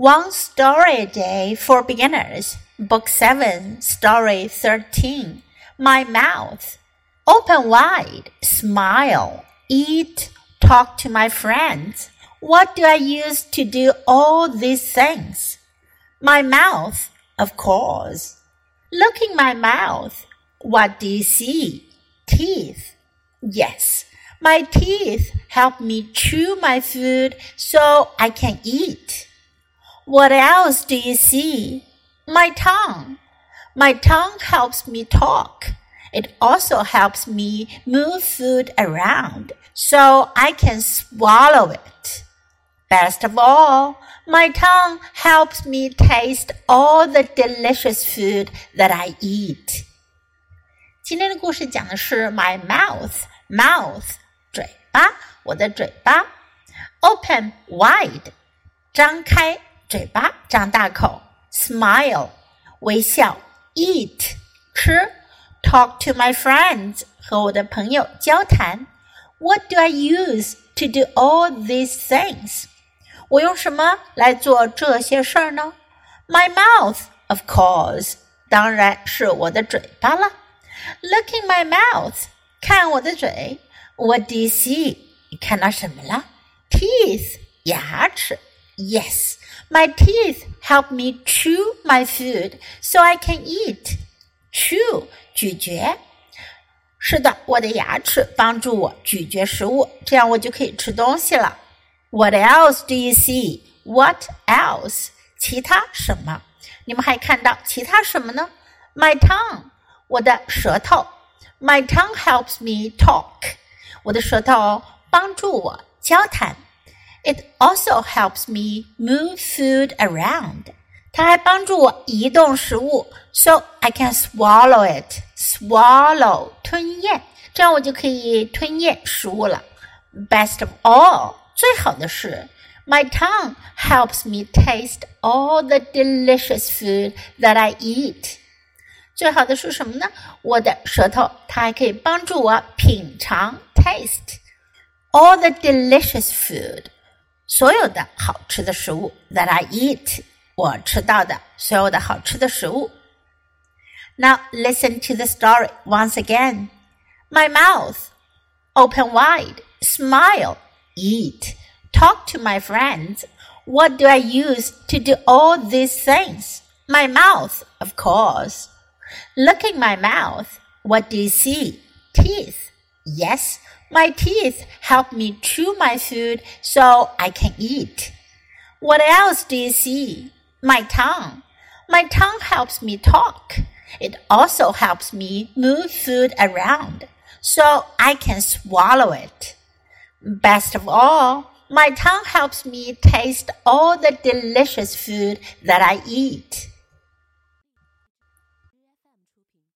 One Story a Day for Beginners, Book 7, Story 13. My Mouth. Open wide, smile, eat, talk to my friends. What do I use to do all these things? My mouth, of course. Look in my mouth. What do you see? Teeth. Yes, my teeth help me chew my food so I can eat. What else do you see? My tongue. My tongue helps me talk. It also helps me move food around so I can swallow it. Best of all, my tongue helps me taste all the delicious food that I eat. 今天的故事讲的是 my mouth, mouth 嘴巴，我的嘴巴，open wide 张开。 嘴巴张大口，smile 微笑，eat 吃，talk to my friends 和我的朋友交谈。What do I use to do all these things？我用什么来做这些事儿呢？My mouth, of course，当然是我的嘴巴了。Look in my mouth，看我的嘴。What do you see？你看到什么了？Teeth，牙齿。Yes。 my teeth help me chew my food so I can eat. Chew 咀嚼。是的，我的牙齿帮助我咀嚼食物，这样我就可以吃东西了。What else do you see? What else? 其他什么？你们还看到其他什么呢？My tongue，我的舌头。My tongue helps me talk，我的舌头帮助我交谈。 it also helps me move food around. 它还帮助我移动食物，so I can swallow it. Swallow 吞咽，这样我就可以吞咽食物了。Best of all，最好的是，my tongue helps me taste all the delicious food that I eat. 最好的是什么呢？我的舌头，它还可以帮助我品尝 taste all the delicious food。 所有的好吃的食物 that I eat，我吃到的所有的好吃的食物。Now listen to the story once again. My mouth, open wide, smile, eat, talk to my friends. What do I use to do all these things? My mouth, of course. Look in my mouth. What do you see? Teeth. Yes, my teeth help me chew my food so I can eat. What else do you see? My tongue. My tongue helps me talk. It also helps me move food around so I can swallow it. Best of all, my tongue helps me taste all the delicious food that I eat.